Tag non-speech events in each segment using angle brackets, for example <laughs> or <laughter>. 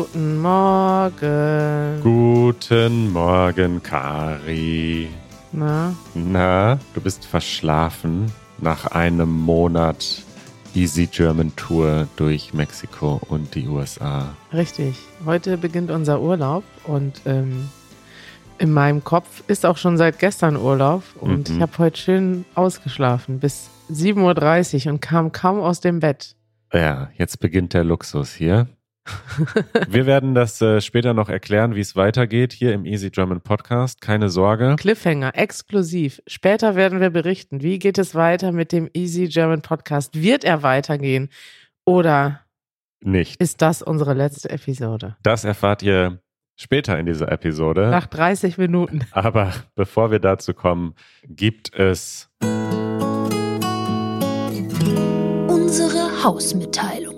Guten Morgen. Guten Morgen, Kari. Na? Na, du bist verschlafen nach einem Monat Easy German Tour durch Mexiko und die USA. Richtig. Heute beginnt unser Urlaub und ähm, in meinem Kopf ist auch schon seit gestern Urlaub und Mhm. ich habe heute schön ausgeschlafen bis 7.30 Uhr und kam kaum aus dem Bett. Ja, jetzt beginnt der Luxus hier. <laughs> Wir werden das äh, später noch erklären, wie es weitergeht hier im Easy German Podcast. Keine Sorge. Cliffhanger, exklusiv. Später werden wir berichten, wie geht es weiter mit dem Easy German Podcast. Wird er weitergehen oder Nicht. ist das unsere letzte Episode? Das erfahrt ihr später in dieser Episode. Nach 30 Minuten. <laughs> Aber bevor wir dazu kommen, gibt es Unsere Hausmitteilung.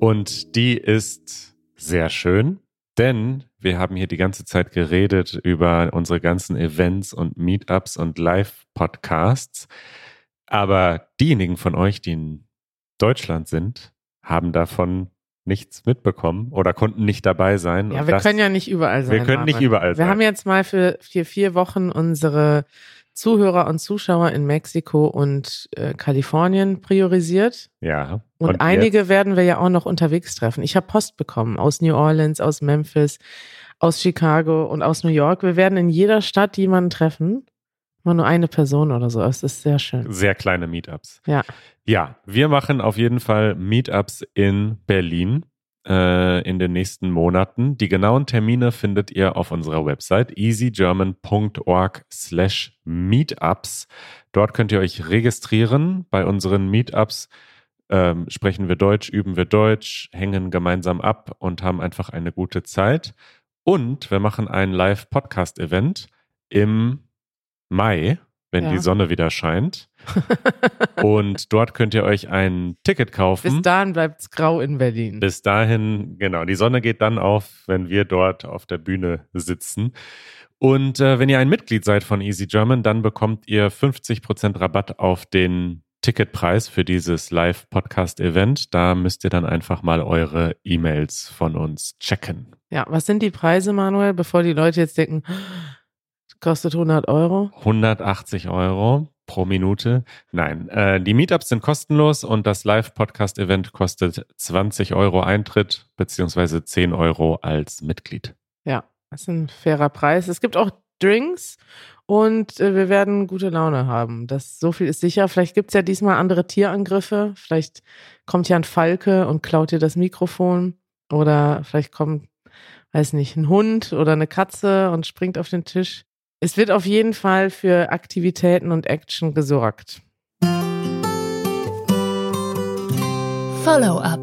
Und die ist sehr schön, denn wir haben hier die ganze Zeit geredet über unsere ganzen Events und Meetups und Live-Podcasts. Aber diejenigen von euch, die in Deutschland sind, haben davon nichts mitbekommen oder konnten nicht dabei sein. Ja, wir das- können ja nicht überall sein. wir können nicht überall Wir sein. haben jetzt mal für vier, vier Wochen unsere Zuhörer und Zuschauer in Mexiko und äh, Kalifornien priorisiert. ja. Und, einige werden wir ja auch noch unterwegs treffen. Ich habe Post bekommen aus New Orleans, aus Memphis, aus Chicago und aus New York. Wir werden in jeder Stadt jemanden treffen. Mal nur eine Person oder so. Es ist sehr schön. Sehr kleine Meetups. Ja. Ja, wir machen auf jeden Fall Meetups in Berlin äh, in den nächsten Monaten. Die genauen Termine findet ihr auf unserer Website easygerman.org slash meetups. Dort könnt ihr euch registrieren. Bei unseren Meetups ähm, sprechen wir Deutsch, üben wir Deutsch, hängen gemeinsam ab und haben einfach eine gute Zeit. Und wir machen ein Live-Podcast-Event im Mai, wenn Ja. die Sonne wieder scheint. <laughs> Und dort könnt ihr euch ein Ticket kaufen. Bis dahin bleibt es grau in Berlin. Bis dahin, genau, die Sonne geht dann auf, wenn wir dort auf der Bühne sitzen. Und äh, wenn ihr ein Mitglied seid von Easy German, dann bekommt ihr 50% Rabatt auf den Ticketpreis für dieses Live-Podcast-Event. Da müsst ihr dann einfach mal eure E-Mails von uns checken. Ja, was sind die Preise, Manuel, bevor die Leute jetzt denken, kostet 100 Euro? 180 Euro pro Minute. Nein, äh, die Meetups sind kostenlos und das Live-Podcast-Event kostet 20 Euro Eintritt beziehungsweise 10 Euro als Mitglied. Ja, das ist ein fairer Preis. Es gibt auch Drinks und äh, wir werden gute Laune haben. Das so viel ist sicher. Vielleicht gibt's ja diesmal andere Tierangriffe. Vielleicht kommt ja ein Falke und klaut dir das Mikrofon. Oder vielleicht kommt, weiß nicht, ein Hund oder eine Katze und springt auf den Tisch. Es wird auf jeden Fall für Aktivitäten und Action gesorgt. Follow-up.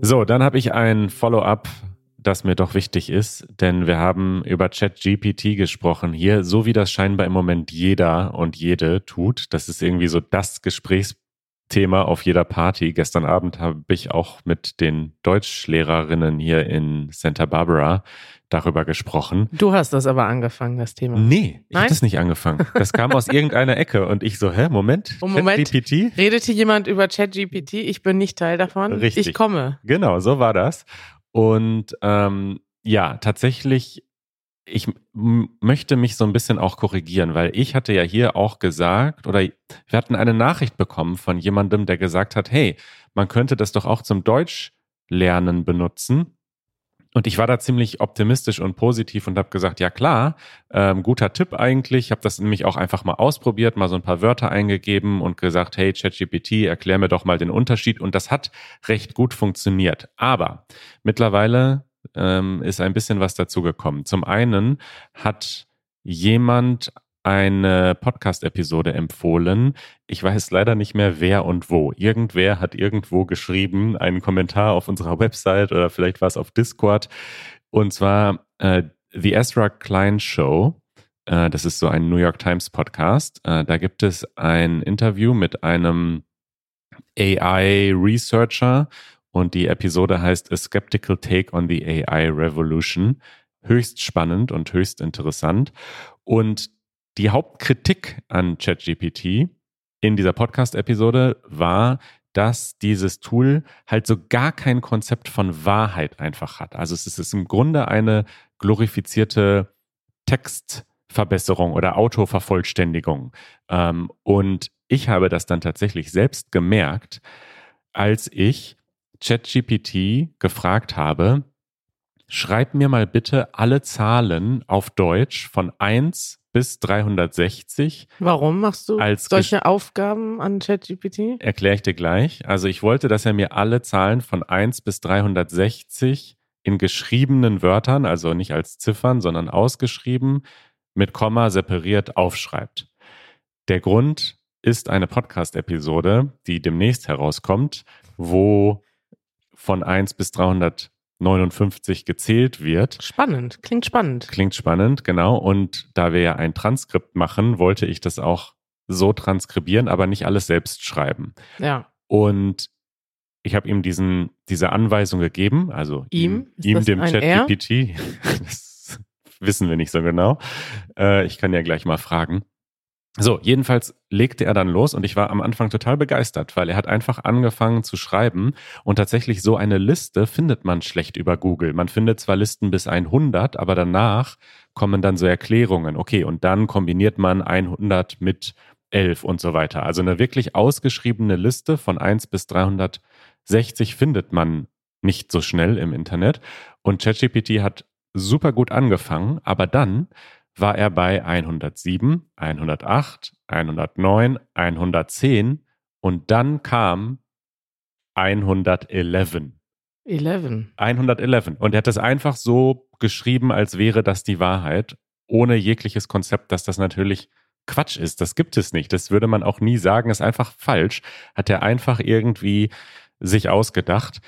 So, dann habe ich ein Follow-up, das mir doch wichtig ist, denn wir haben über ChatGPT gesprochen hier, so wie das scheinbar im Moment jeder und jede tut. Das ist irgendwie so das Gesprächsthema auf jeder Party. Gestern Abend habe ich auch mit den Deutschlehrerinnen hier in Santa Barbara darüber gesprochen. Du hast das aber angefangen, das Thema. Nee, ich habe das nicht angefangen. Das kam aus <laughs> irgendeiner Ecke und ich so, hä, Moment, Oh, Moment. ChatGPT? Redet hier jemand über ChatGPT? Ich bin nicht Teil davon. Richtig. Ich komme. Genau, so war das. Und ähm, ja, tatsächlich, ich möchte mich so ein bisschen auch korrigieren, weil ich hatte ja hier auch gesagt, oder wir hatten eine Nachricht bekommen von jemandem, der gesagt hat, hey, man könnte das doch auch zum Deutschlernen benutzen. Und ich war da ziemlich optimistisch und positiv und habe gesagt, ja klar, ähm, guter Tipp eigentlich. Ich habe das nämlich auch einfach mal ausprobiert, mal so ein paar Wörter eingegeben und gesagt, hey ChatGPT, erklär mir doch mal den Unterschied. Und das hat recht gut funktioniert. Aber mittlerweile ähm, ist ein bisschen was dazu gekommen. Zum einen hat jemand eine Podcast-Episode empfohlen. Ich weiß leider nicht mehr wer und wo. Irgendwer hat irgendwo geschrieben, einen Kommentar auf unserer Website oder vielleicht war es auf Discord. Und zwar äh, The Ezra Klein Show. Äh, das ist so ein New York Times Podcast. Äh, da gibt es ein Interview mit einem AI-Researcher und die Episode heißt A Skeptical Take on the AI Revolution. Höchst spannend und höchst interessant. Und die Hauptkritik an ChatGPT in dieser Podcast-Episode war, dass dieses Tool halt so gar kein Konzept von Wahrheit einfach hat. Also es ist im Grunde eine glorifizierte Textverbesserung oder Autovervollständigung. Ähm, und ich habe das dann tatsächlich selbst gemerkt, als ich ChatGPT gefragt habe, schreib mir mal bitte alle Zahlen auf Deutsch von 1 bis 360. Warum machst du solche Aufgaben an ChatGPT? Erkläre ich dir gleich. Also ich wollte, dass er mir alle Zahlen von 1 bis 360 in geschriebenen Wörtern, also nicht als Ziffern, sondern ausgeschrieben, mit Komma separiert aufschreibt. Der Grund ist eine Podcast-Episode, die demnächst herauskommt, wo von 1 bis 359 gezählt wird. Spannend, klingt spannend. Klingt spannend, genau. Und da wir ja ein Transkript machen, wollte ich das auch so transkribieren, aber nicht alles selbst schreiben. Ja. Und ich habe ihm diesen, diese Anweisung gegeben, also Ihm? Ihm, das dem ChatGPT. <laughs> das wissen wir nicht so genau. Äh, ich kann ja gleich mal fragen. So, jedenfalls legte er dann los und ich war am Anfang total begeistert, weil er hat einfach angefangen zu schreiben und tatsächlich so eine Liste findet man schlecht über Google. Man findet zwar Listen bis 100, aber danach kommen dann so Erklärungen. Okay, und dann kombiniert man 100 mit 11 und so weiter. Also eine wirklich ausgeschriebene Liste von 1 bis 360 findet man nicht so schnell im Internet. Und ChatGPT hat super gut angefangen, aber dann war er bei 107, 108, 109, 110 und dann kam 111. 11. 111. Und er hat das einfach so geschrieben, als wäre das die Wahrheit, ohne jegliches Konzept, dass das natürlich Quatsch ist. Das gibt es nicht. Das würde man auch nie sagen, ist einfach falsch. Hat er einfach irgendwie sich ausgedacht.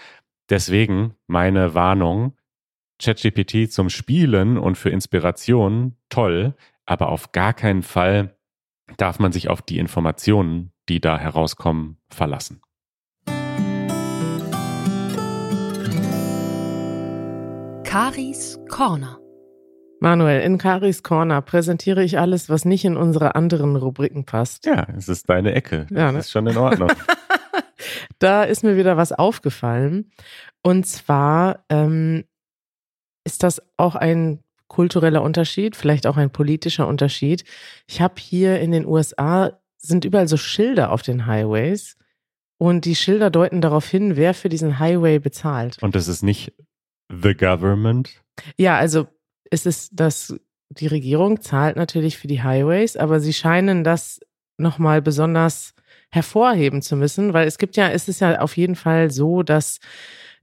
Deswegen meine Warnung, ChatGPT zum Spielen und für Inspiration toll, aber auf gar keinen Fall darf man sich auf die Informationen, die da herauskommen, verlassen. Karis Corner. Manuel, in Karis Corner präsentiere ich alles, was nicht in unsere anderen Rubriken passt. Ja, es ist deine Ecke. Ja, das ne? ist schon in Ordnung. <laughs> da ist mir wieder was aufgefallen. Und zwar ähm, ist das auch ein kultureller Unterschied, vielleicht auch ein politischer Unterschied. Ich habe hier in den USA sind überall so Schilder auf den Highways und die Schilder deuten darauf hin, wer für diesen Highway bezahlt. Und das ist nicht the government. Ja, also es ist das, die Regierung zahlt natürlich für die Highways, aber sie scheinen das nochmal besonders hervorheben zu müssen, weil es gibt ja, es ist ja auf jeden Fall so, dass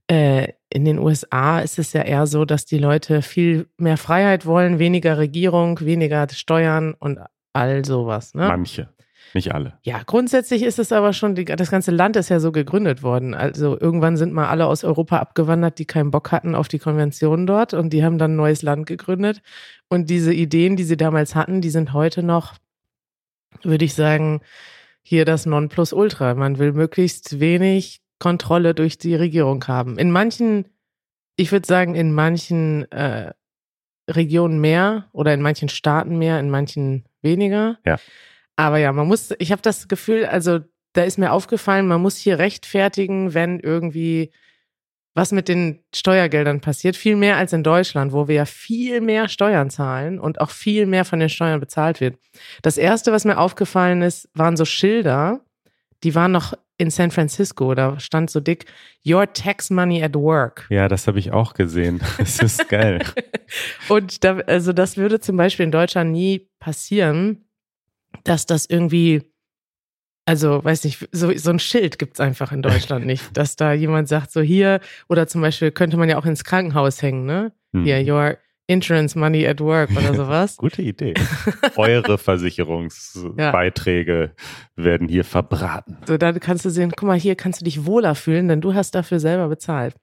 äh, in den USA ist es ja eher so, dass die Leute viel mehr Freiheit wollen, weniger Regierung, weniger Steuern und all sowas. Ne? Manche, nicht alle. Ja, grundsätzlich ist es aber schon, das ganze Land ist ja so gegründet worden. Also irgendwann sind mal alle aus Europa abgewandert, die keinen Bock hatten auf die Konvention dort und die haben dann ein neues Land gegründet. Und diese Ideen, die sie damals hatten, die sind heute noch, würde ich sagen, hier das Nonplusultra. Man will möglichst wenig Kontrolle durch die Regierung haben. In manchen, ich würde sagen, in manchen äh, Regionen mehr oder in manchen Staaten mehr, in manchen weniger. Ja. Aber ja, man muss, ich habe das Gefühl, also da ist mir aufgefallen, man muss hier rechtfertigen, wenn irgendwie was mit den Steuergeldern passiert, viel mehr als in Deutschland, wo wir ja viel mehr Steuern zahlen und auch viel mehr von den Steuern bezahlt wird. Das erste, was mir aufgefallen ist, waren so Schilder, die waren noch in San Francisco, da stand so dick, Your Tax Money at Work. Ja, das habe ich auch gesehen. <laughs> Das ist geil. Und da, also das würde zum Beispiel in Deutschland nie passieren, dass das irgendwie, also weiß nicht, so, so ein Schild gibt's einfach in Deutschland nicht, <laughs> dass da jemand sagt, so hier, oder zum Beispiel könnte man ja auch ins Krankenhaus hängen, ne? Hm. Hier, your insurance money at work oder sowas. Gute Idee. <laughs> Eure Versicherungsbeiträge werden hier verbraten. So, da kannst du sehen, guck mal, hier kannst du dich wohler fühlen, denn du hast dafür selber bezahlt.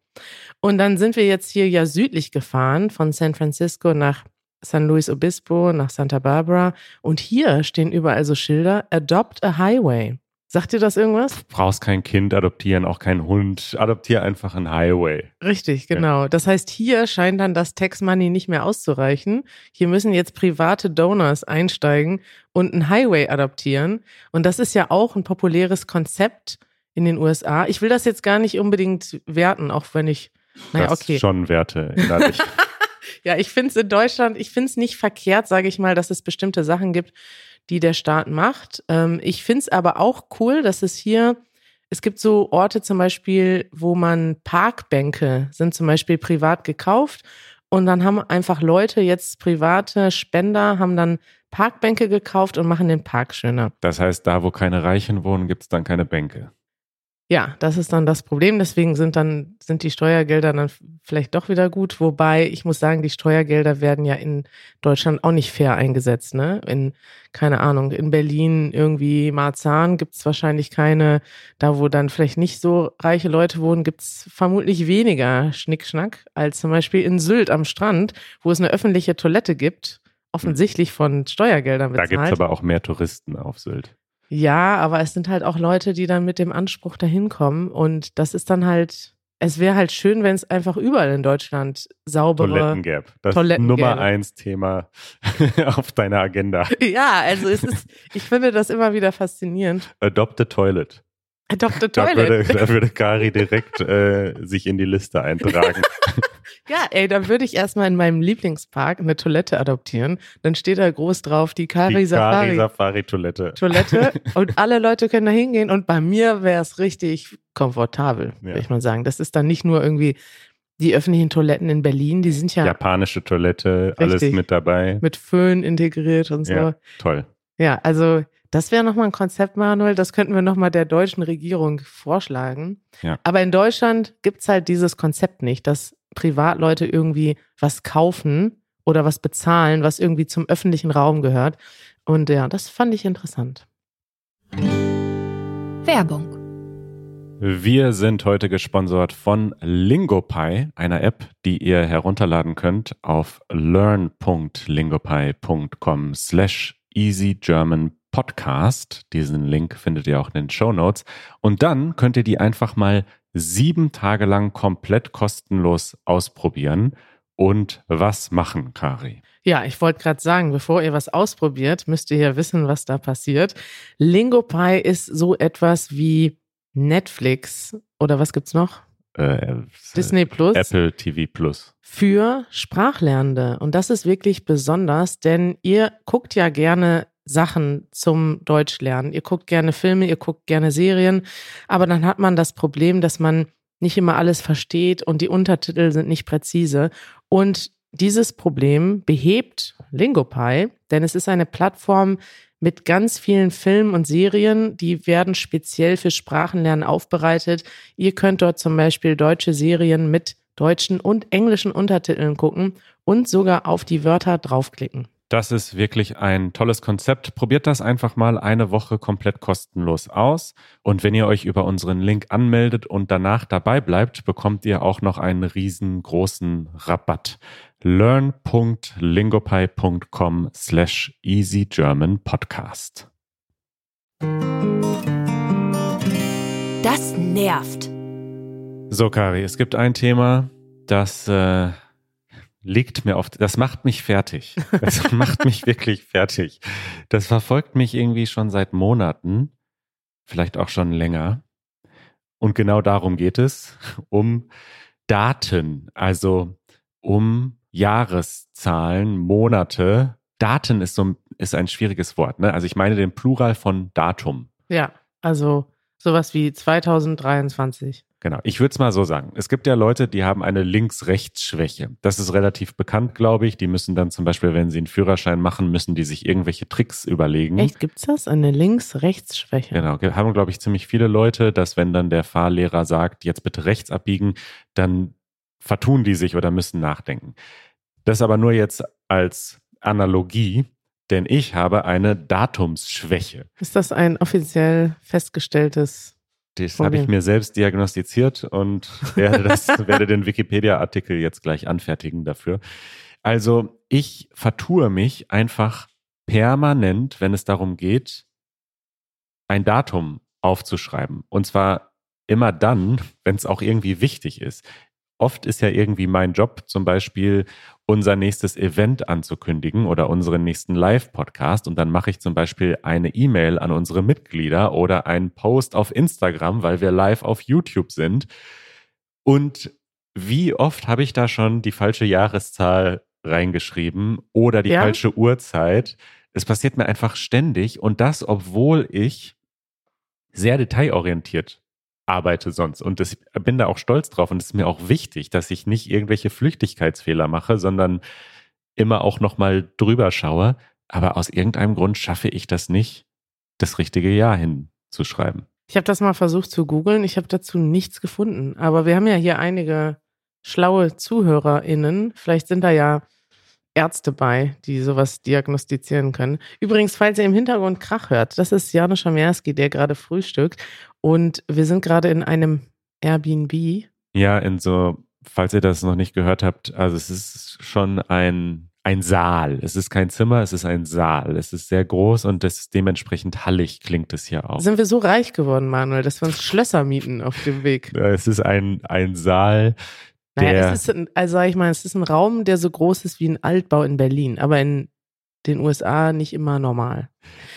Und dann sind wir jetzt hier ja südlich gefahren, von San Francisco nach San Luis Obispo, nach Santa Barbara. Und hier stehen überall so Schilder, Adopt a Highway. Sagt dir das irgendwas? Brauchst kein Kind adoptieren, auch keinen Hund. Adoptier einfach einen Highway. Richtig, genau. Das heißt, hier scheint dann das Tax Money nicht mehr auszureichen. Hier müssen jetzt private Donors einsteigen und einen Highway adoptieren. Und das ist ja auch ein populäres Konzept in den USA. Ich will das jetzt gar nicht unbedingt werten, auch wenn ich, naja, das okay. schon Werte innerlich. <laughs> Ja, ich finde es in Deutschland, ich finde es nicht verkehrt, sage ich mal, dass es bestimmte Sachen gibt, die der Staat macht. Ähm, ich finde es aber auch cool, dass es hier, es gibt so Orte zum Beispiel, wo man Parkbänke sind zum Beispiel privat gekauft und dann haben einfach Leute, jetzt private Spender, haben dann Parkbänke gekauft und machen den Park schöner. Das heißt, da wo keine Reichen wohnen, gibt es dann keine Bänke. Ja, das ist dann das Problem. Deswegen sind dann, sind die Steuergelder dann vielleicht doch wieder gut. Wobei, ich muss sagen, die Steuergelder werden ja in Deutschland auch nicht fair eingesetzt, ne? In, keine Ahnung, in Berlin irgendwie Marzahn gibt's wahrscheinlich keine, da wo dann vielleicht nicht so reiche Leute wohnen, gibt's vermutlich weniger Schnickschnack als zum Beispiel in Sylt am Strand, wo es eine öffentliche Toilette gibt, offensichtlich von Steuergeldern Da bezahlt. gibt es aber auch mehr Touristen auf Sylt. Ja, aber es sind halt auch Leute, die dann mit dem Anspruch dahin kommen und das ist dann halt, es wäre halt schön, wenn es einfach überall in Deutschland saubere. Toiletten gäbe. Das Toiletten Nummer eins Thema <laughs> auf deiner Agenda. Ja, also es ist, ich finde das immer wieder faszinierend. Adopt a Toilet. Dr. Da Toilet. würde, da würde Kari direkt äh, sich in die Liste eintragen. <laughs> Ja, ey, da würde ich erstmal in meinem Lieblingspark eine Toilette adoptieren. Dann steht da groß drauf, die Kari die Safari. Kari Safari Toilette. Toilette <laughs> und alle Leute können da hingehen und bei mir wäre es richtig komfortabel, Ja. würde ich mal sagen. Das ist dann nicht nur irgendwie die öffentlichen Toiletten in Berlin, die sind ja Japanische Toilette, alles Richtig. mit dabei. mit Föhn integriert und so. Ja, Ja, toll. also das wäre nochmal ein Konzept, Manuel, das könnten wir nochmal der deutschen Regierung vorschlagen. Ja. Aber in Deutschland gibt's halt dieses Konzept nicht, dass Privatleute irgendwie was kaufen oder was bezahlen, was irgendwie zum öffentlichen Raum gehört. Und ja, das fand ich interessant. Werbung. Wir sind heute gesponsert von LingoPie, einer App, die ihr herunterladen könnt auf learn.lingopie.com slash easygermanpodcast. Diesen Link findet ihr auch in den Show Notes. Und dann könnt ihr die einfach mal sieben Tage lang komplett kostenlos ausprobieren. Und was machen, Kari? Ja, ich wollte gerade sagen, bevor ihr was ausprobiert, müsst ihr ja wissen, was da passiert. LingoPie ist so etwas wie Netflix oder was gibt's noch? Äh, Disney Plus. Apple TV Plus. für Sprachlernende. Und das ist wirklich besonders, denn ihr guckt ja gerne Sachen zum Deutschlernen. Ihr guckt gerne Filme, ihr guckt gerne Serien, aber dann hat man das Problem, dass man nicht immer alles versteht und die Untertitel sind nicht präzise. Und dieses Problem behebt LingoPie, denn es ist eine Plattform mit ganz vielen Filmen und Serien, die werden speziell für Sprachenlernen aufbereitet. Ihr könnt dort zum Beispiel deutsche Serien mit deutschen und englischen Untertiteln gucken und sogar auf die Wörter draufklicken. Das ist wirklich ein tolles Konzept. Probiert das einfach mal eine Woche komplett kostenlos aus. Und wenn ihr euch über unseren Link anmeldet und danach dabei bleibt, bekommt ihr auch noch einen riesengroßen Rabatt. learn.lingopie.com slash easygermanpodcast. Das nervt. So, Kari, es gibt ein Thema, das äh, liegt mir auf, das macht mich fertig. Das <laughs> macht mich wirklich fertig. Das verfolgt mich irgendwie schon seit Monaten, vielleicht auch schon länger. Und genau darum geht es, um Daten, also um Jahreszahlen, Monate. Daten ist so ein- ist ein schwieriges Wort. Ne? Also ich meine den Plural von Datum. Ja, also sowas wie 2023. Genau, ich würde es mal so sagen. Es gibt ja Leute, die haben eine Links-Rechts-Schwäche. Das ist relativ bekannt, glaube ich. Die müssen dann zum Beispiel, wenn sie einen Führerschein machen, müssen die sich irgendwelche Tricks überlegen. Echt, gibt's das? Eine Links-Rechts-Schwäche? Genau, ge- haben, glaube ich, ziemlich viele Leute, dass wenn dann der Fahrlehrer sagt, jetzt bitte rechts abbiegen, dann vertun die sich oder müssen nachdenken. Das aber nur jetzt als Analogie, denn ich habe eine Datumsschwäche. Ist das ein offiziell festgestelltes? Das habe ich mir selbst diagnostiziert und <laughs> werde, das, werde den Wikipedia-Artikel jetzt gleich anfertigen dafür. Also ich vertue mich einfach permanent, wenn es darum geht, ein Datum aufzuschreiben. Und zwar immer dann, wenn es auch irgendwie wichtig ist. Oft ist ja irgendwie mein Job zum Beispiel unser nächstes Event anzukündigen oder unseren nächsten Live-Podcast und dann mache ich zum Beispiel eine E-Mail an unsere Mitglieder oder einen Post auf Instagram, weil wir live auf YouTube sind. Und wie oft habe ich da schon die falsche Jahreszahl reingeschrieben oder die ja? falsche Uhrzeit? Es passiert mir einfach ständig und das, obwohl ich sehr detailorientiert arbeite sonst. Und das, bin da auch stolz drauf und es ist mir auch wichtig, dass ich nicht irgendwelche Flüchtigkeitsfehler mache, sondern immer auch nochmal drüber schaue. Aber aus irgendeinem Grund schaffe ich das nicht, das richtige Jahr hinzuschreiben. Ich habe das mal versucht zu googeln. Ich habe dazu nichts gefunden. Aber wir haben ja hier einige schlaue ZuhörerInnen. Vielleicht sind da ja Ärzte bei, die sowas diagnostizieren können. Übrigens, falls ihr im Hintergrund Krach hört, das ist Janusz Schamerski, der gerade frühstückt. Und wir sind gerade in einem Airbnb. Ja, in so, falls ihr das noch nicht gehört habt, also es ist schon ein, ein Saal. Es ist kein Zimmer, es ist ein Saal. Es ist sehr groß und das dementsprechend hallig klingt es hier auch. Sind wir so reich geworden, Manuel, dass wir uns Schlösser mieten auf dem Weg? Es ist ein, ein Saal, naja, es ist, also sag ich mal, es ist ein Raum, der so groß ist wie ein Altbau in Berlin, aber in den USA nicht immer normal.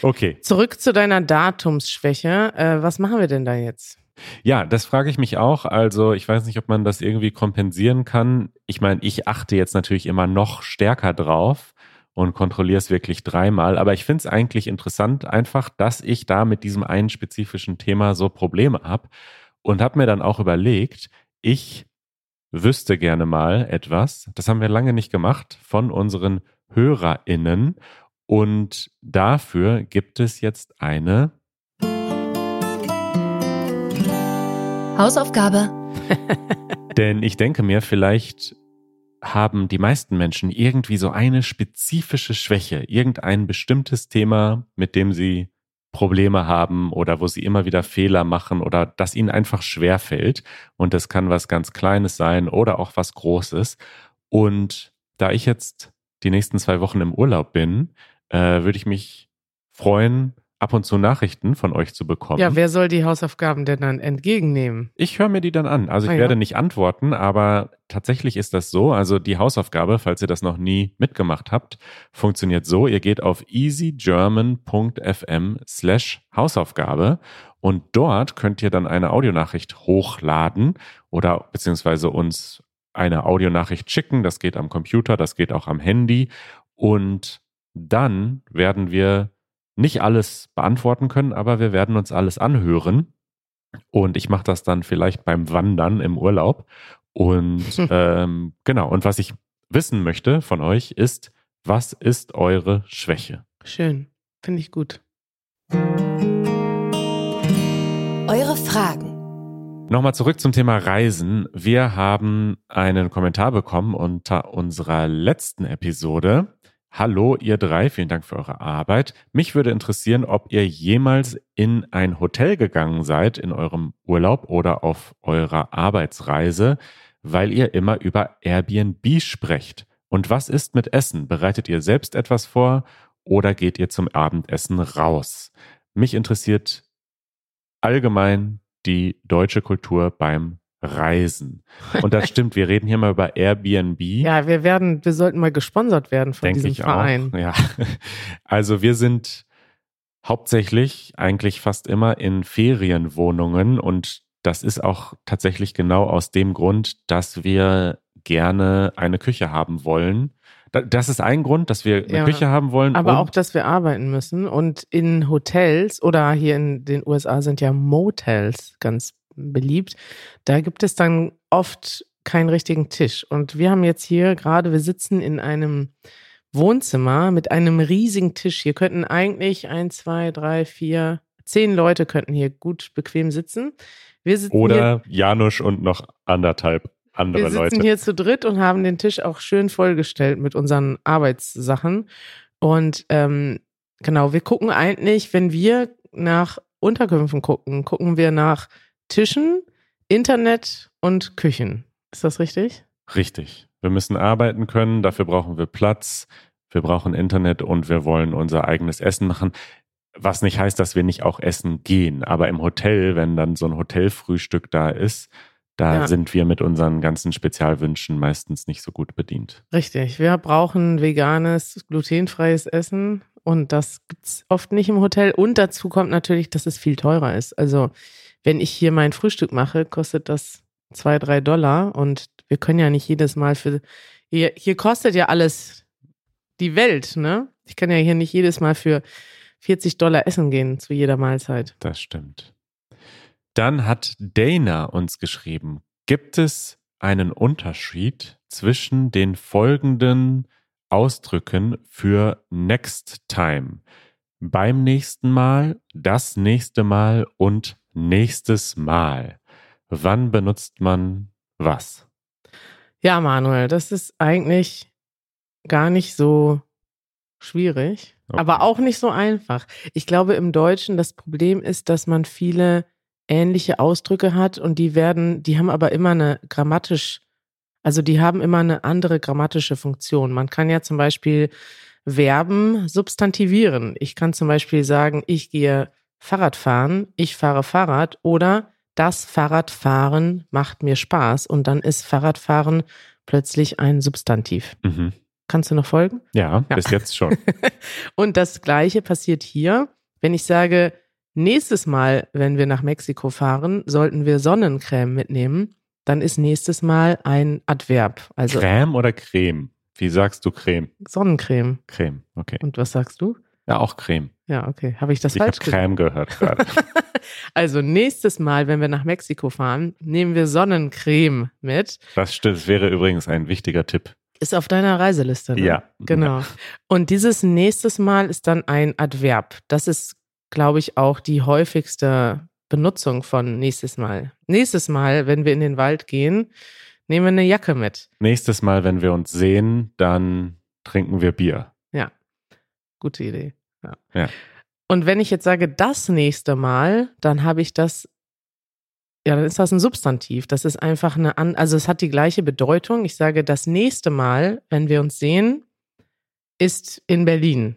Okay. Zurück zu deiner Datumsschwäche. Äh, was machen wir denn da jetzt? Ja, das frage ich mich auch. Also ich weiß nicht, ob man das irgendwie kompensieren kann. Ich meine, ich achte jetzt natürlich immer noch stärker drauf und kontrolliere es wirklich dreimal. Aber ich finde es eigentlich interessant einfach, dass ich da mit diesem einen spezifischen Thema so Probleme habe und habe mir dann auch überlegt, ich wüsste gerne mal etwas, das haben wir lange nicht gemacht, von unseren HörerInnen. Und dafür gibt es jetzt eine Hausaufgabe. <laughs> Denn ich denke mir, vielleicht haben die meisten Menschen irgendwie so eine spezifische Schwäche, irgendein bestimmtes Thema, mit dem sie Probleme haben oder wo sie immer wieder Fehler machen oder das ihnen einfach schwer fällt. Und das kann was ganz Kleines sein oder auch was Großes. Und da ich jetzt die nächsten zwei Wochen im Urlaub bin, äh, würde ich mich freuen, ab und zu Nachrichten von euch zu bekommen. Ja, wer soll die Hausaufgaben denn dann entgegennehmen? Ich höre mir die dann an. Also ich ah, werde ja. nicht antworten, aber tatsächlich ist das so. Also die Hausaufgabe, falls ihr das noch nie mitgemacht habt, funktioniert so. Ihr geht auf easygerman.fm slash Hausaufgabe und dort könnt ihr dann eine Audionachricht hochladen oder beziehungsweise uns eine Audionachricht schicken. Das geht am Computer, das geht auch am Handy und dann werden wir nicht alles beantworten können, aber wir werden uns alles anhören. Und ich mache das dann vielleicht beim Wandern im Urlaub. Und <laughs> ähm, genau, und was ich wissen möchte von euch ist, was ist eure Schwäche? Schön, finde ich gut. Eure Fragen. Nochmal zurück zum Thema Reisen. Wir haben einen Kommentar bekommen unter unserer letzten Episode. Hallo, ihr drei, vielen Dank für eure Arbeit. Mich würde interessieren, ob ihr jemals in ein Hotel gegangen seid in eurem Urlaub oder auf eurer Arbeitsreise, weil ihr immer über Airbnb sprecht. Und was ist mit Essen? Bereitet ihr selbst etwas vor oder geht ihr zum Abendessen raus? Mich interessiert allgemein die deutsche Kultur beim Reisen. Und das stimmt, wir reden hier mal über Airbnb. Ja, wir werden, wir sollten mal gesponsert werden von Denk diesem ich Verein. Auch, ja. Also wir sind hauptsächlich eigentlich fast immer in Ferienwohnungen und das ist auch tatsächlich genau aus dem Grund, dass wir gerne eine Küche haben wollen. Das ist ein Grund, dass wir eine ja, Küche haben wollen. Aber auch, dass wir arbeiten müssen. Und in Hotels oder hier in den USA sind ja Motels ganz beliebt. Da gibt es dann oft keinen richtigen Tisch. Und wir haben jetzt hier gerade, wir sitzen in einem Wohnzimmer mit einem riesigen Tisch. Hier könnten eigentlich ein, zwei, drei, vier, zehn Leute könnten hier gut bequem sitzen. Oder Janusz und noch anderthalb andere Leute. Wir sitzen Leute. hier zu dritt und haben den Tisch auch schön vollgestellt mit unseren Arbeitssachen. Und ähm, genau, wir gucken eigentlich, wenn wir nach Unterkünften gucken, gucken wir nach Tischen, Internet und Küchen. Ist das richtig? Richtig. Wir müssen arbeiten können, dafür brauchen wir Platz, wir brauchen Internet und wir wollen unser eigenes Essen machen. Was nicht heißt, dass wir nicht auch essen gehen. Aber im Hotel, wenn dann so ein Hotelfrühstück da ist, Da Ja. sind wir mit unseren ganzen Spezialwünschen meistens nicht so gut bedient. Richtig. Wir brauchen veganes, glutenfreies Essen und das gibt's oft nicht im Hotel. Und dazu kommt natürlich, dass es viel teurer ist. Also, wenn ich hier mein Frühstück mache, kostet das zwei, drei Dollar und wir können ja nicht jedes Mal für. Hier, hier kostet ja alles die Welt, ne? Ich kann ja hier nicht jedes Mal für 40 Dollar essen gehen zu jeder Mahlzeit. Das stimmt. Dann hat Dana uns geschrieben, gibt es einen Unterschied zwischen den folgenden Ausdrücken für next time? Beim nächsten Mal, das nächste Mal und nächstes Mal. Wann benutzt man was? Ja, Manuel, das ist eigentlich gar nicht so schwierig, Okay. aber auch nicht so einfach. Ich glaube, im Deutschen das Problem ist, dass man viele ähnliche Ausdrücke hat und die werden, die haben aber immer eine grammatisch, also die haben immer eine andere grammatische Funktion. Man kann ja zum Beispiel Verben substantivieren. Ich kann zum Beispiel sagen, ich gehe Fahrrad fahren, ich fahre Fahrrad oder das Fahrradfahren macht mir Spaß und dann ist Fahrradfahren plötzlich ein Substantiv. Mhm. Kannst du noch folgen? Ja, Ja. bis jetzt schon. <laughs> Und das Gleiche passiert hier, wenn ich sage, nächstes Mal, wenn wir nach Mexiko fahren, sollten wir Sonnencreme mitnehmen, dann ist nächstes Mal ein Adverb. Also Creme oder Creme? Wie sagst du Creme? Sonnencreme. Creme, okay. Und was sagst du? Ja, auch Creme. Ja, okay. Habe ich das ich habe falsch gesagt? Creme gehört gerade. <laughs> Also nächstes Mal, wenn wir nach Mexiko fahren, nehmen wir Sonnencreme mit. Das stimmt. Das wäre übrigens ein wichtiger Tipp. Ist auf deiner Reiseliste. Ne? Ja. Genau. Und dieses nächstes Mal ist dann ein Adverb. Das ist, glaube ich, auch die häufigste Benutzung von nächstes Mal. Nächstes Mal, wenn wir in den Wald gehen, nehmen wir eine Jacke mit. Nächstes Mal, wenn wir uns sehen, dann trinken wir Bier. Gute Idee. Ja. Ja. Und wenn ich jetzt sage, das nächste Mal, dann habe ich das, ja, dann ist das ein Substantiv. Das ist einfach eine, an, also es hat die gleiche Bedeutung. Ich sage, das nächste Mal, wenn wir uns sehen, ist in Berlin.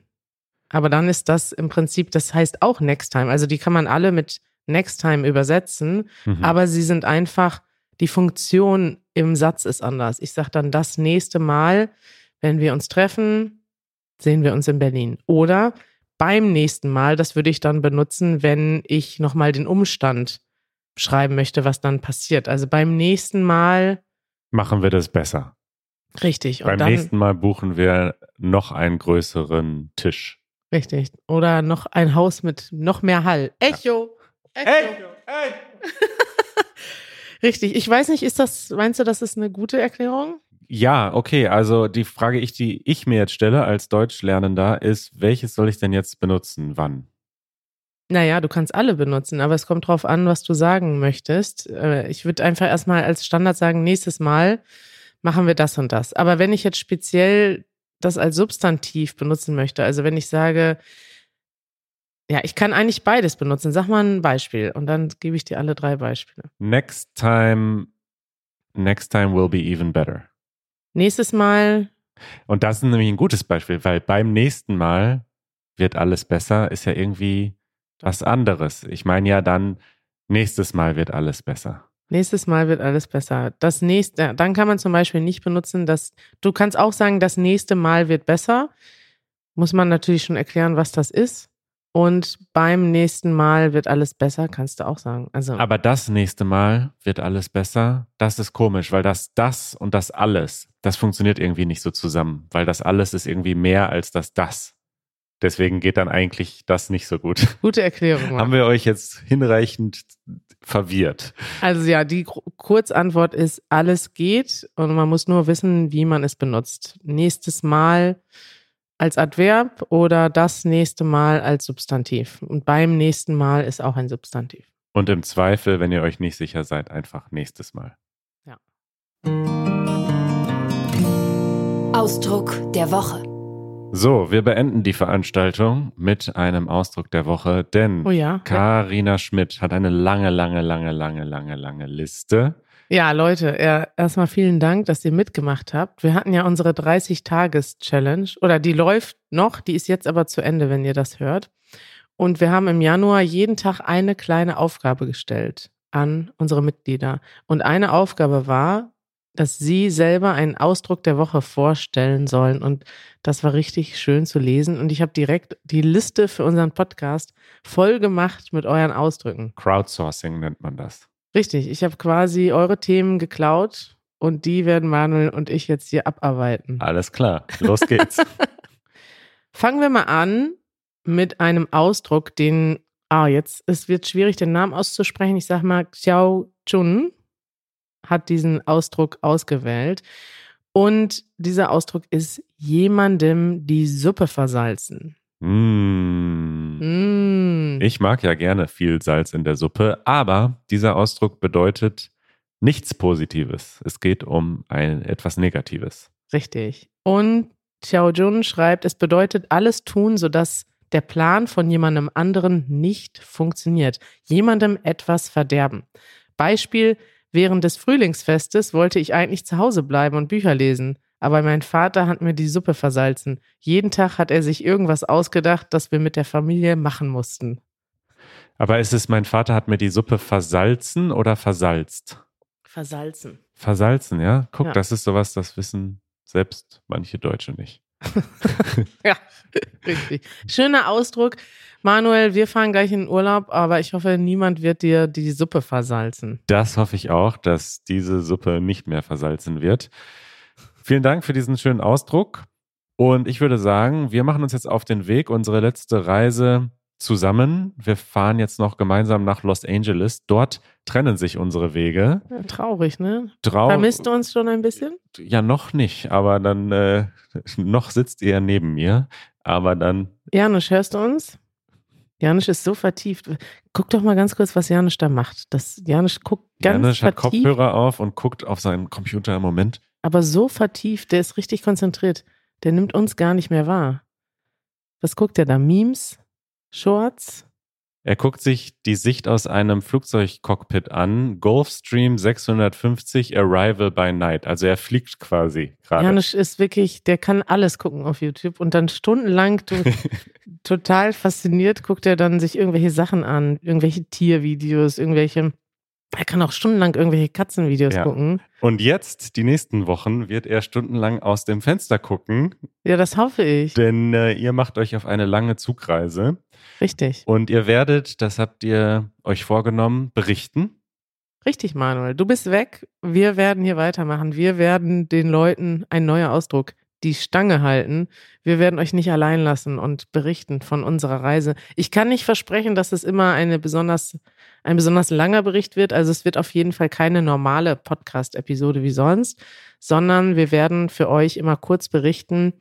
Aber dann ist das im Prinzip, das heißt auch next time. Also die kann man alle mit next time übersetzen, Mhm. aber sie sind einfach, die Funktion im Satz ist anders. Ich sage dann das nächste Mal, wenn wir uns treffen, sehen wir uns in Berlin. Oder beim nächsten Mal, das würde ich dann benutzen, wenn ich nochmal den Umstand schreiben möchte, was dann passiert. Also beim nächsten Mal, Machen wir das besser. richtig. Beim nächsten Mal buchen wir noch einen größeren Tisch. richtig. Oder noch ein Haus mit noch mehr Hall. Echo! Echo! <laughs> Richtig. Ich weiß nicht, ist das, meinst du, das ist eine gute Erklärung? Ja, okay. Also die Frage, ich, die ich mir jetzt stelle als Deutschlernender, ist, welches soll ich denn jetzt benutzen? Wann? Naja, du kannst alle benutzen, aber es kommt drauf an, was du sagen möchtest. Äh, Ich würde einfach erstmal als Standard sagen, nächstes Mal machen wir das und das. Aber wenn ich jetzt speziell das als Substantiv benutzen möchte, also wenn ich sage, ja, ich kann eigentlich beides benutzen. Sag mal ein Beispiel und dann gebe ich dir alle drei Beispiele. Next time, next time will be even better. Nächstes Mal, Und das ist nämlich ein gutes Beispiel, weil beim nächsten Mal wird alles besser, ist ja irgendwie was anderes. Ich meine ja dann, nächstes Mal wird alles besser. nächstes Mal wird alles besser. Das nächste, dann kann man zum Beispiel nicht benutzen, dass du kannst auch sagen, das nächste Mal wird besser. Muss man natürlich schon erklären, was das ist. Und beim nächsten Mal wird alles besser, kannst du auch sagen. Also Aber das nächste Mal wird alles besser. Das ist komisch, weil das das und das alles, das funktioniert irgendwie nicht so zusammen, weil das alles ist irgendwie mehr als das das. Deswegen geht dann eigentlich das nicht so gut. <laughs> gute Erklärung. Haben wir euch jetzt hinreichend verwirrt? Also ja, die Kurzantwort ist, alles geht und man muss nur wissen, wie man es benutzt. Nächstes Mal als Adverb oder das nächste Mal als Substantiv. Und beim nächsten Mal ist auch ein Substantiv. Und im Zweifel, wenn ihr euch nicht sicher seid, einfach nächstes Mal. Ausdruck der Woche. So, wir beenden die Veranstaltung mit einem Ausdruck der Woche, denn Oh ja. Karina Schmidt hat eine lange, lange, lange, lange, lange, lange Liste. Ja, Leute, ja, erstmal vielen Dank, dass ihr mitgemacht habt. Wir hatten ja unsere 30-Tages-Challenge oder die läuft noch, die ist jetzt aber zu Ende, wenn ihr das hört. Und wir haben im Januar jeden Tag eine kleine Aufgabe gestellt. an unsere Mitglieder. Und eine Aufgabe war, dass sie selber einen Ausdruck der Woche vorstellen sollen. Und das war richtig schön zu lesen. Und ich habe direkt die Liste für unseren Podcast voll gemacht mit euren Ausdrücken. Crowdsourcing nennt man das. Richtig, ich habe quasi eure Themen geklaut und die werden Manuel und ich jetzt hier abarbeiten. Alles klar, los geht's. <laughs> <laughs> Fangen wir mal an mit einem Ausdruck, den, ah, jetzt, es wird schwierig, den Namen auszusprechen. Ich sag mal, Xiao Chun hat diesen Ausdruck ausgewählt. Und dieser Ausdruck ist jemandem die Suppe versalzen. Mm. Mm. Ich mag ja gerne viel Salz in der Suppe, aber dieser Ausdruck bedeutet nichts Positives. Es geht um ein etwas Negatives. Richtig. Und Xiao Jun schreibt, es bedeutet alles tun, sodass der Plan von jemandem anderen nicht funktioniert. Jemandem etwas verderben. Beispiel, während des Frühlingsfestes wollte ich eigentlich zu Hause bleiben und Bücher lesen. Aber mein Vater hat mir die Suppe versalzen. Jeden Tag hat er sich irgendwas ausgedacht, das wir mit der Familie machen mussten. Aber ist es, mein Vater hat mir die Suppe versalzen oder versalzt? Versalzen. Versalzen, ja? Guck, Ja. das ist sowas, das wissen selbst manche Deutsche nicht. <laughs> Ja, richtig. Schöner Ausdruck. Manuel, wir fahren gleich in den Urlaub, aber ich hoffe, niemand wird dir die Suppe versalzen. Das hoffe ich auch, dass diese Suppe nicht mehr versalzen wird. Vielen Dank für diesen schönen Ausdruck. Und ich würde sagen, wir machen uns jetzt auf den Weg, unsere letzte Reise zusammen. Wir fahren jetzt noch gemeinsam nach Los Angeles. Dort trennen sich unsere Wege. Ja, traurig, ne? Trau Vermisst du uns schon ein bisschen? Ja, noch nicht, aber dann äh, noch sitzt ihr neben mir. Aber dann, Janusz, hörst du uns? Janusz ist so vertieft. Guck doch mal ganz kurz, was Janusz da macht. Das Janusz guckt ganz Janusz hat vertieft, Kopfhörer auf und guckt auf seinen Computer im Moment. aber so vertieft, der ist richtig konzentriert. Der nimmt uns gar nicht mehr wahr. Was guckt er da? Memes? Shorts? Er guckt sich die Sicht aus einem Flugzeugcockpit an. Gulfstream 650 Arrival by Night. Also er fliegt quasi gerade. Janusz ist wirklich, der kann alles gucken auf YouTube und dann stundenlang <laughs> total fasziniert guckt er dann sich irgendwelche Sachen an, irgendwelche Tiervideos, irgendwelche, er kann auch stundenlang irgendwelche Katzenvideos Ja. gucken. Und jetzt, die nächsten Wochen, wird er stundenlang aus dem Fenster gucken, Ja, das hoffe ich. denn äh, ihr macht euch auf eine lange Zugreise. Richtig. Und ihr werdet, das habt ihr euch vorgenommen, berichten. Richtig, Manuel. Du bist weg. Wir werden hier weitermachen. Wir werden den Leuten ein neuer Ausdruck die Stange halten. Wir werden euch nicht allein lassen und berichten von unserer Reise. Ich kann nicht versprechen, dass es immer eine besonders, ein besonders langer Bericht wird. Also es wird auf jeden Fall keine normale Podcast-Episode wie sonst, sondern wir werden für euch immer kurz berichten,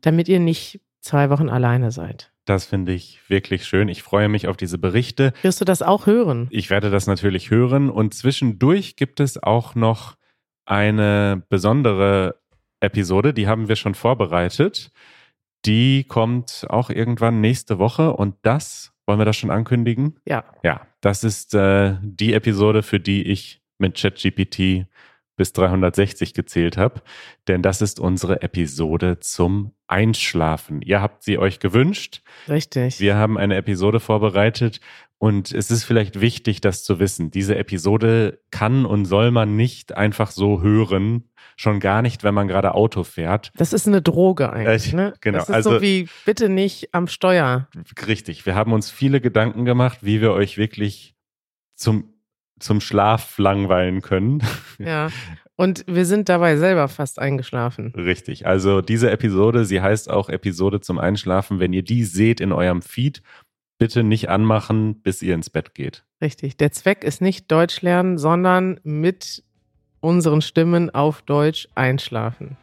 damit ihr nicht zwei Wochen alleine seid. Das finde ich wirklich schön. Ich freue mich auf diese Berichte. Wirst du das auch hören? Ich werde das natürlich hören. Und zwischendurch gibt es auch noch eine besondere Episode, die haben wir schon vorbereitet. Die kommt auch irgendwann nächste Woche. Und das, wollen wir das schon ankündigen? Ja. Ja, das ist äh, die Episode, für die ich mit ChatGPT bis 360 gezählt habe. Denn das ist unsere Episode zum Einschlafen. Ihr habt sie euch gewünscht. Richtig. Wir haben eine Episode vorbereitet und es ist vielleicht wichtig, das zu wissen. Diese Episode kann und soll man nicht einfach so hören. Schon gar nicht, wenn man gerade Auto fährt. Das ist eine Droge eigentlich, Äh, ne? genau, Das ist also- so wie bitte nicht am Steuer. Richtig. Wir haben uns viele Gedanken gemacht, wie wir euch wirklich zum, zum Schlaf langweilen können. Ja. Und wir sind dabei selber fast eingeschlafen. Richtig. Also diese Episode, sie heißt auch Episode zum Einschlafen. Wenn ihr die seht in eurem Feed, bitte nicht anmachen, bis ihr ins Bett geht. Richtig. Der Zweck ist nicht Deutsch lernen, sondern mit unseren Stimmen auf Deutsch einschlafen.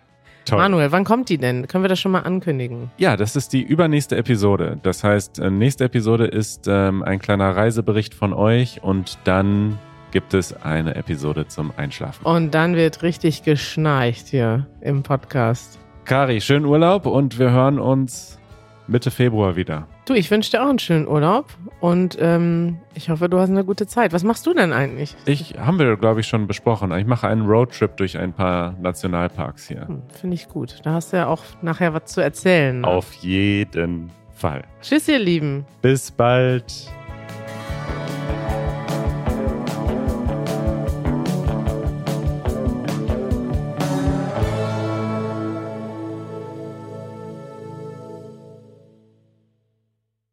Toll. Manuel, wann kommt die denn? Können wir das schon mal ankündigen? Ja, das ist die übernächste Episode. Das heißt, äh, nächste Episode ist ähm, ein kleiner Reisebericht von euch und dann gibt es eine Episode zum Einschlafen. Und dann wird richtig geschnarcht hier im Podcast. Kari, schönen Urlaub und wir hören uns Mitte Februar wieder. Du, ich wünsche dir auch einen schönen Urlaub und ähm, ich hoffe, du hast eine gute Zeit. Was machst du denn eigentlich? Ich haben wir, glaube ich, schon besprochen. Ich mache einen Roadtrip durch ein paar Nationalparks hier. Hm, Finde ich gut. Da hast du ja auch nachher was zu erzählen. ne? Auf jeden Fall. Tschüss, ihr Lieben. Bis bald.